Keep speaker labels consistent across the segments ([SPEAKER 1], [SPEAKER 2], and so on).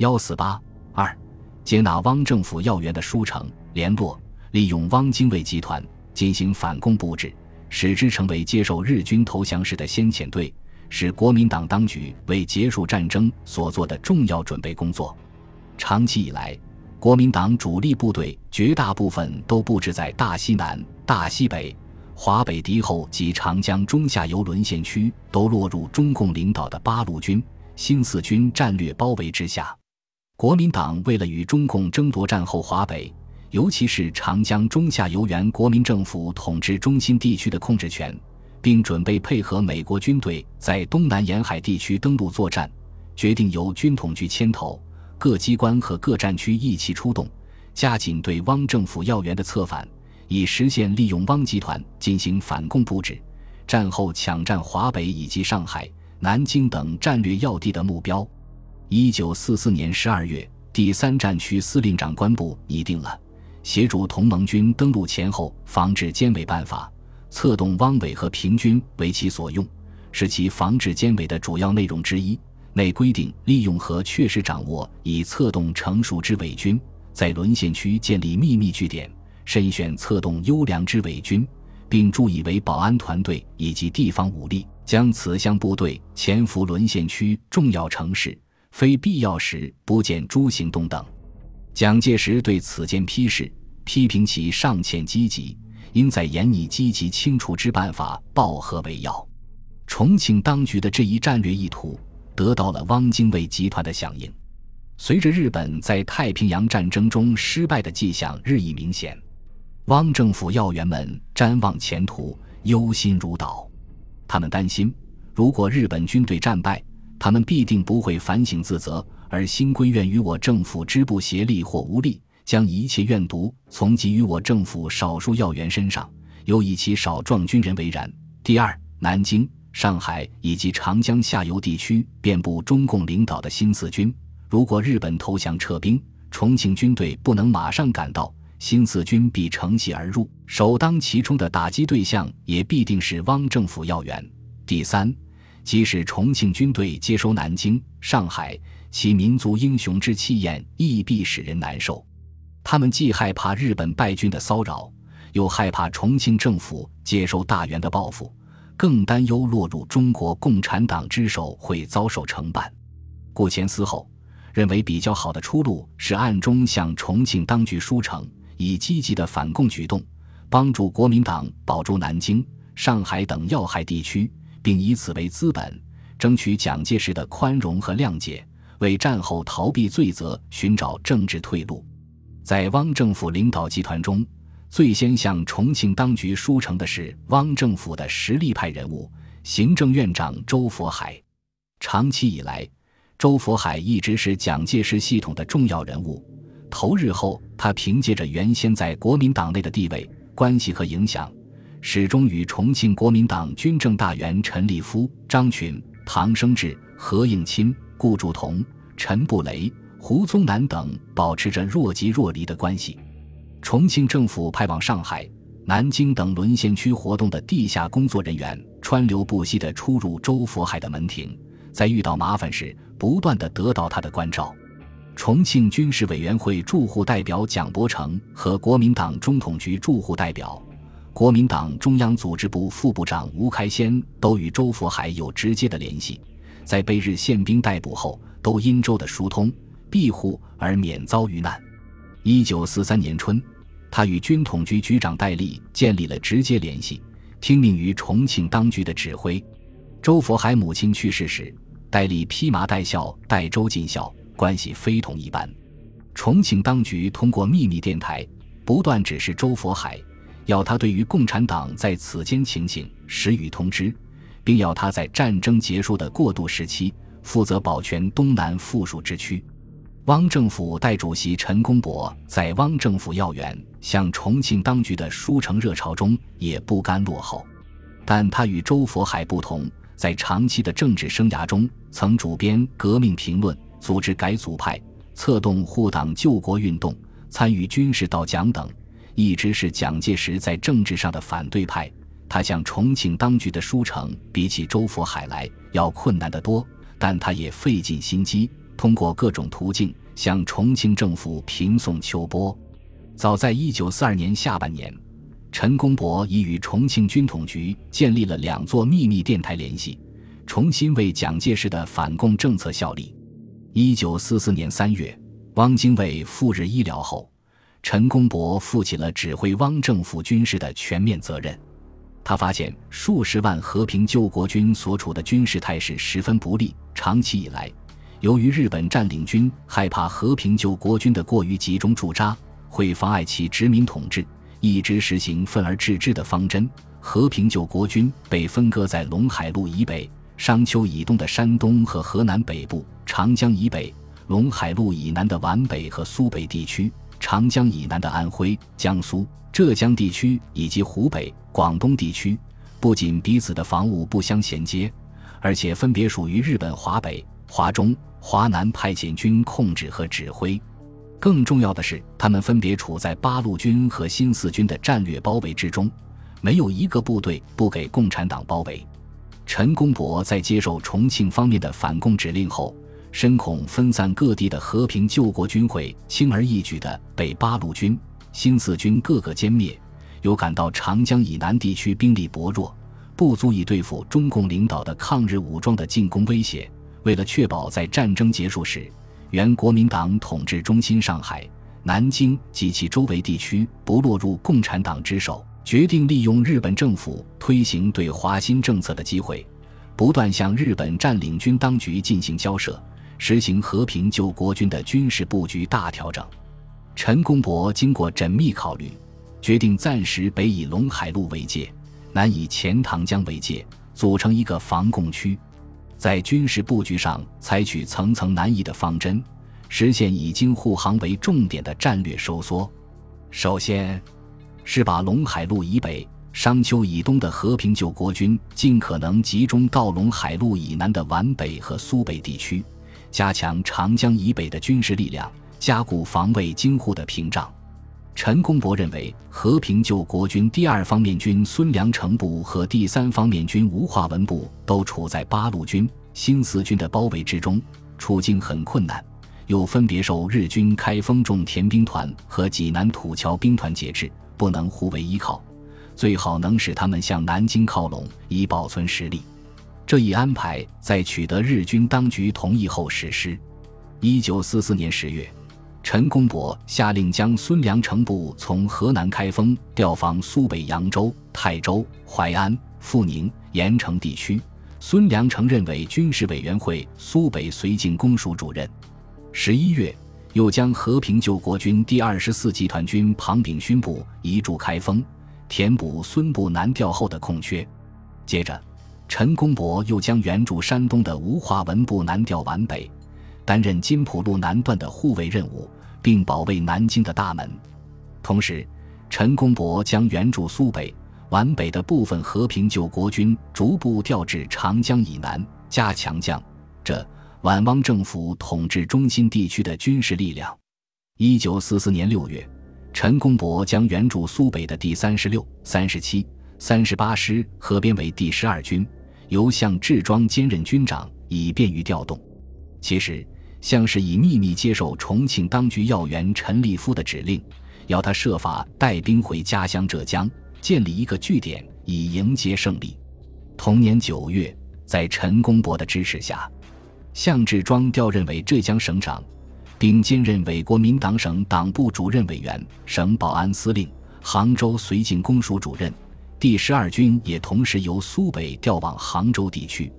[SPEAKER 1] 幺四八二，接纳汪政府要员的书城联络，利用汪精卫集团进行反攻布置，使之成为接受日军投降时的先遣队，是国民党当局为结束战争所做的重要准备工作。长期以来，国民党主力部队绝大部分都布置在大西南、大西北。华北敌后及长江中下游沦陷区都落入中共领导的八路军、新四军战略包围之下。国民党为了与中共争夺战后华北，尤其是长江中下游原国民政府统治中心地区的控制权，并准备配合美国军队在东南沿海地区登陆作战，决定由军统局牵头，各机关和各战区一起出动，加紧对汪政府要员的策反。以实现利用汪集团进行反共布置，战后抢占华北以及上海、南京等战略要地的目标。一九四四年十二月，第三战区司令长官部拟定了协助同盟军登陆前后防治歼伪办法，策动汪伪和平军为其所用，是其防治歼伪的主要内容之一。内规定利用和确实掌握以策动成熟之伪军，在沦陷区建立秘密据点。筛选策动优良之伪军，并注意为保安团队以及地方武力，将此项部队潜伏沦陷区重要城市，非必要时不见诸行动等。蒋介石对此件批示，批评其尚欠积极，应在严拟积极清除之办法，报和为要。重庆当局的这一战略意图得到了汪精卫集团的响应。随着日本在太平洋战争中失败的迹象日益明显。汪政府要员们瞻望前途，忧心如捣。他们担心，如果日本军队战败，他们必定不会反省自责，而心归怨于我政府之不协力或无力，将一切怨毒从给予我政府少数要员身上，又以其少壮军人为然。第二，南京、上海以及长江下游地区遍布中共领导的新四军，如果日本投降撤兵，重庆军队不能马上赶到。新四军必乘隙而入，首当其冲的打击对象也必定是汪政府要员。第三，即使重庆军队接收南京、上海，其民族英雄之气焰亦必使人难受。他们既害怕日本败军的骚扰，又害怕重庆政府接收大员的报复，更担忧落入中国共产党之手会遭受惩办。顾前思后，认为比较好的出路是暗中向重庆当局书呈。以积极的反共举动，帮助国民党保住南京、上海等要害地区，并以此为资本，争取蒋介石的宽容和谅解，为战后逃避罪责寻找政治退路。在汪政府领导集团中，最先向重庆当局书呈的是汪政府的实力派人物——行政院长周佛海。长期以来，周佛海一直是蒋介石系统的重要人物。投日后，他凭借着原先在国民党内的地位、关系和影响，始终与重庆国民党军政大员陈立夫、张群、唐生智、何应钦、顾祝同、陈布雷、胡宗南等保持着若即若离的关系。重庆政府派往上海、南京等沦陷区活动的地下工作人员，川流不息地出入周佛海的门庭，在遇到麻烦时，不断地得到他的关照。重庆军事委员会驻沪代表蒋伯成和国民党中统局驻沪代表、国民党中央组织部副部长吴开先都与周佛海有直接的联系，在被日宪兵逮捕后，都因周的疏通庇护而免遭遇难。一九四三年春，他与军统局局长戴笠建立了直接联系，听命于重庆当局的指挥。周佛海母亲去世时，戴笠披麻戴孝带周尽孝。关系非同一般。重庆当局通过秘密电台不断指示周佛海，要他对于共产党在此间情形时予通知，并要他在战争结束的过渡时期负责保全东南富庶之区。汪政府代主席陈公博在汪政府要员向重庆当局的书城热潮中也不甘落后，但他与周佛海不同，在长期的政治生涯中曾主编《革命评论》。组织改组派，策动护党救国运动，参与军事倒蒋等，一直是蒋介石在政治上的反对派。他向重庆当局的书城，比起周佛海来要困难得多，但他也费尽心机，通过各种途径向重庆政府平送秋波。早在1942年下半年，陈公博已与重庆军统局建立了两座秘密电台联系，重新为蒋介石的反共政策效力。1944年3月，汪精卫赴日医疗后，陈公博负起了指挥汪政府军事的全面责任。他发现数十万和平救国军所处的军事态势十分不利。长期以来，由于日本占领军害怕和平救国军的过于集中驻扎会妨碍其殖民统治，一直实行分而治之的方针。和平救国军被分割在陇海路以北、商丘以东的山东和河南北部、长江以北、陇海路以南的皖北和苏北地区、长江以南的安徽、江苏。浙江地区以及湖北、广东地区，不仅彼此的防务不相衔接，而且分别属于日本华北、华中、华南派遣军控制和指挥。更重要的是，他们分别处在八路军和新四军的战略包围之中，没有一个部队不给共产党包围。陈公博在接受重庆方面的反共指令后，深恐分散各地的和平救国军会轻而易举地被八路军。新四军各个歼灭，又感到长江以南地区兵力薄弱，不足以对付中共领导的抗日武装的进攻威胁。为了确保在战争结束时，原国民党统治中心上海、南京及其周围地区不落入共产党之手，决定利用日本政府推行对华新政策的机会，不断向日本占领军当局进行交涉，实行和平救国军的军事布局大调整。陈公博经过缜密考虑，决定暂时北以陇海路为界，南以钱塘江为界，组成一个防共区。在军事布局上采取层层难移的方针，实现以京沪杭为重点的战略收缩。首先，是把陇海路以北、商丘以东的和平救国军尽可能集中到陇海路以南的皖北和苏北地区，加强长江以北的军事力量。加固防卫京沪的屏障。陈公博认为，和平救国军第二方面军孙良诚部和第三方面军吴化文部都处在八路军、新四军的包围之中，处境很困难，又分别受日军开封重田兵团和济南土桥兵团节制，不能互为依靠。最好能使他们向南京靠拢，以保存实力。这一安排在取得日军当局同意后实施。一九四四年十月。陈公博下令将孙良诚部从河南开封调防苏北扬州、泰州、淮安、阜宁、盐城地区。孙良诚任为军事委员会苏北绥靖公署主任。十一月，又将和平救国军第二十四集团军庞炳勋部移驻开封，填补孙部南调后的空缺。接着，陈公博又将援助山东的吴化文部南调皖北。担任金浦路南段的护卫任务，并保卫南京的大门。同时，陈公博将援助苏北、皖北的部分和平救国军逐步调至长江以南，加强将这皖汪政府统治中心地区的军事力量。一九四四年六月，陈公博将援助苏北的第三十六、三十七、三十八师合编为第十二军，由向志庄兼任军长，以便于调动。其实。向是以秘密接受重庆当局要员陈立夫的指令，要他设法带兵回家乡浙江，建立一个据点，以迎接胜利。同年九月，在陈公博的支持下，向志庄调任为浙江省长，并兼任伪国民党省党部主任委员、省保安司令、杭州绥靖公署主任。第十二军也同时由苏北调往杭州地区。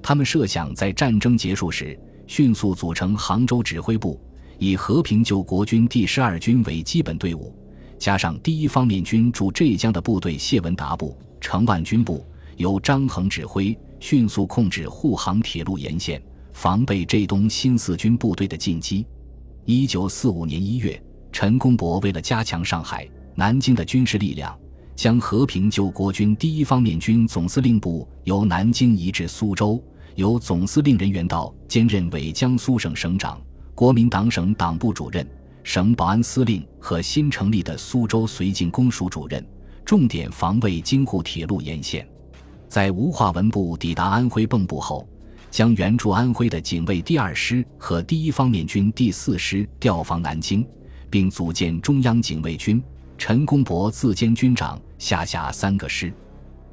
[SPEAKER 1] 他们设想在战争结束时。迅速组成杭州指挥部，以和平救国军第十二军为基本队伍，加上第一方面军驻浙江的部队谢文达部、程万军部，由张衡指挥，迅速控制沪杭铁路沿线，防备浙东新四军部队的进击。一九四五年一月，陈公博为了加强上海、南京的军事力量，将和平救国军第一方面军总司令部由南京移至苏州。由总司令人员道兼任为江苏省省长、国民党省党部主任、省保安司令和新成立的苏州绥靖公署主任，重点防卫京沪铁路沿线。在吴化文部抵达安徽蚌埠后，将援助安徽的警卫第二师和第一方面军第四师调防南京，并组建中央警卫军。陈公博自兼军长，下辖三个师。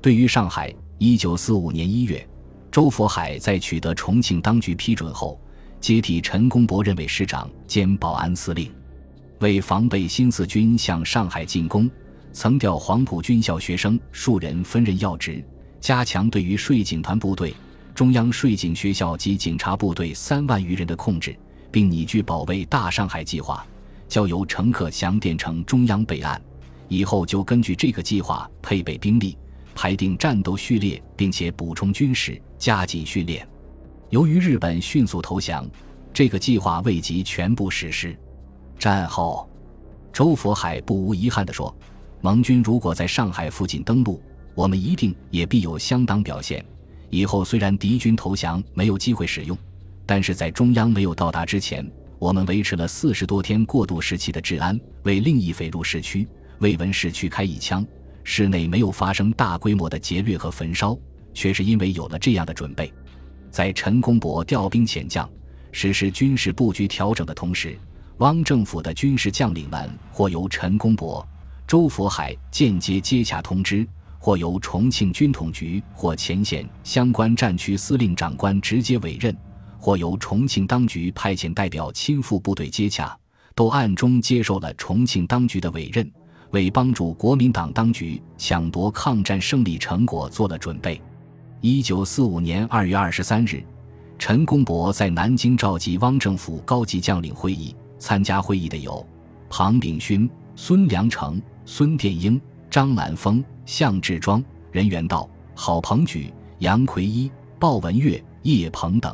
[SPEAKER 1] 对于上海，一九四五年一月，周佛海在取得重庆当局批准后，接替陈公博任为师长兼保安司令。为防备新四军向上海进攻，曾调黄埔军校学生数人分任要职，加强对于税警团部队。中央税警学校及警察部队三万余人的控制，并拟具保卫大上海计划，交由乘客详电呈中央备案。以后就根据这个计划配备兵力，排定战斗序列，并且补充军事，加紧训练。由于日本迅速投降，这个计划未及全部实施。战后，周佛海不无遗憾地说：“盟军如果在上海附近登陆，我们一定也必有相当表现。”以后虽然敌军投降没有机会使用，但是在中央没有到达之前，我们维持了四十多天过渡时期的治安，为另一匪入市区、未闻市区开一枪，市内没有发生大规模的劫掠和焚烧，却是因为有了这样的准备。在陈公博调兵遣将、实施军事布局调整的同时，汪政府的军事将领们或由陈公博、周佛海间接接洽通知。或由重庆军统局或前线相关战区司令长官直接委任，或由重庆当局派遣代表亲赴部队接洽，都暗中接受了重庆当局的委任，为帮助国民党当局抢夺抗战胜利成果做了准备。一九四五年二月二十三日，陈公博在南京召集汪政府高级将领会议，参加会议的有庞炳勋、孙良诚、孙殿英、张兰峰。向志庄、任元道、郝鹏举、杨奎一、鲍文岳、叶鹏等。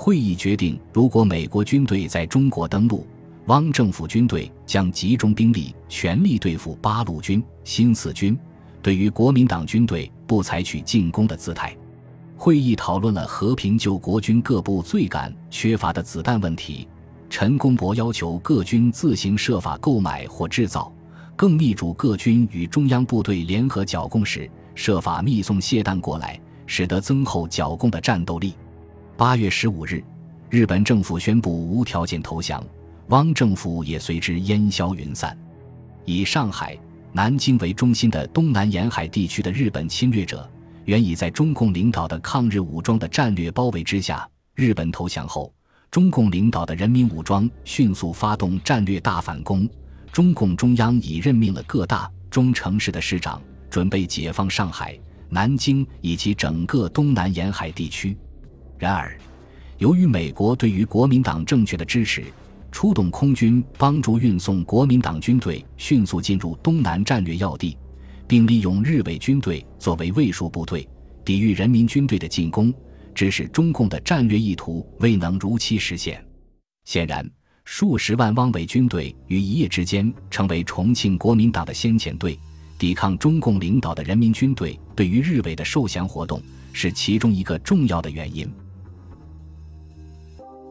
[SPEAKER 1] 会议决定，如果美国军队在中国登陆，汪政府军队将集中兵力，全力对付八路军、新四军。对于国民党军队，不采取进攻的姿态。会议讨论了和平救国军各部最感缺乏的子弹问题。陈公博要求各军自行设法购买或制造。更密嘱各军与中央部队联合剿共时，设法密送械弹过来，使得增厚剿共的战斗力。八月十五日，日本政府宣布无条件投降，汪政府也随之烟消云散。以上海、南京为中心的东南沿海地区的日本侵略者，原已在中共领导的抗日武装的战略包围之下。日本投降后，中共领导的人民武装迅速发动战略大反攻。中共中央已任命了各大中城市的市长，准备解放上海、南京以及整个东南沿海地区。然而，由于美国对于国民党政权的支持，出动空军帮助运送国民党军队迅速进入东南战略要地，并利用日伪军队作为卫戍部队，抵御人民军队的进攻，致使中共的战略意图未能如期实现。显然。数十万汪伪军队于一夜之间成为重庆国民党的先遣队，抵抗中共领导的人民军队对于日伪的受降活动是其中一个重要的原因。